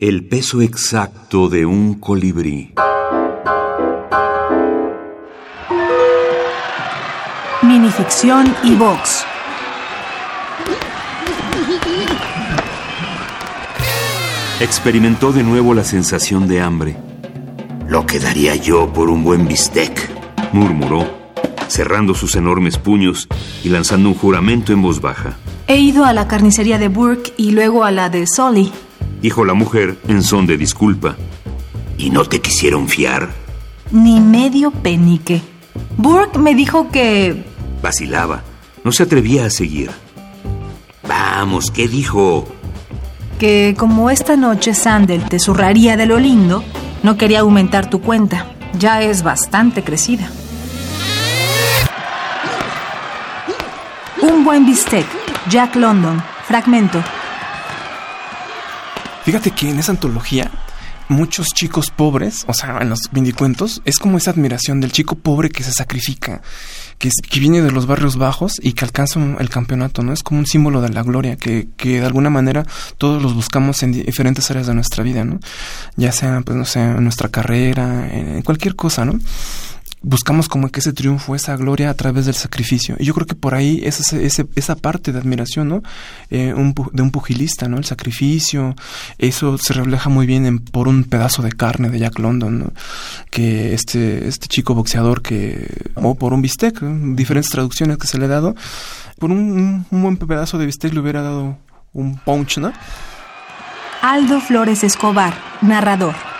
El peso exacto de un colibrí. Minificción y Vox. Experimentó de nuevo la sensación de hambre. Lo que daría yo por un buen bistec, murmuró, cerrando sus enormes puños y lanzando un juramento en voz baja. He ido a la carnicería de Burke y luego a la de Solly, dijo la mujer en son de disculpa. ¿Y no te quisieron fiar? Ni medio penique. Burke me dijo que... Vacilaba. No se atrevía a seguir. Vamos, ¿qué dijo? Que como esta noche Sandel te zurraría de lo lindo, no quería aumentar tu cuenta. Ya es bastante crecida. Un buen bistec. Jack London. Fragmento. Fíjate que en esa antología muchos chicos pobres, o sea, en los vindicuentos, es como esa admiración del chico pobre que se sacrifica, que, que viene de los barrios bajos y que alcanza el campeonato, ¿no? Es como un símbolo de la gloria, que, que de alguna manera todos los buscamos en diferentes áreas de nuestra vida, ¿no? Ya sea, pues no sé, en nuestra carrera, en cualquier cosa, ¿no? Buscamos como que ese triunfo, esa gloria a través del sacrificio. Y yo creo que por ahí es ese, esa parte de admiración, ¿no? Eh, de un pugilista, ¿no? El sacrificio, eso se refleja muy bien en Por un pedazo de carne de Jack London. Que este, este chico boxeador que, o por un bistec, diferentes traducciones que se le ha dado, por un buen pedazo de bistec le hubiera dado un punch, ¿no? Aldo Flores Escobar, narrador.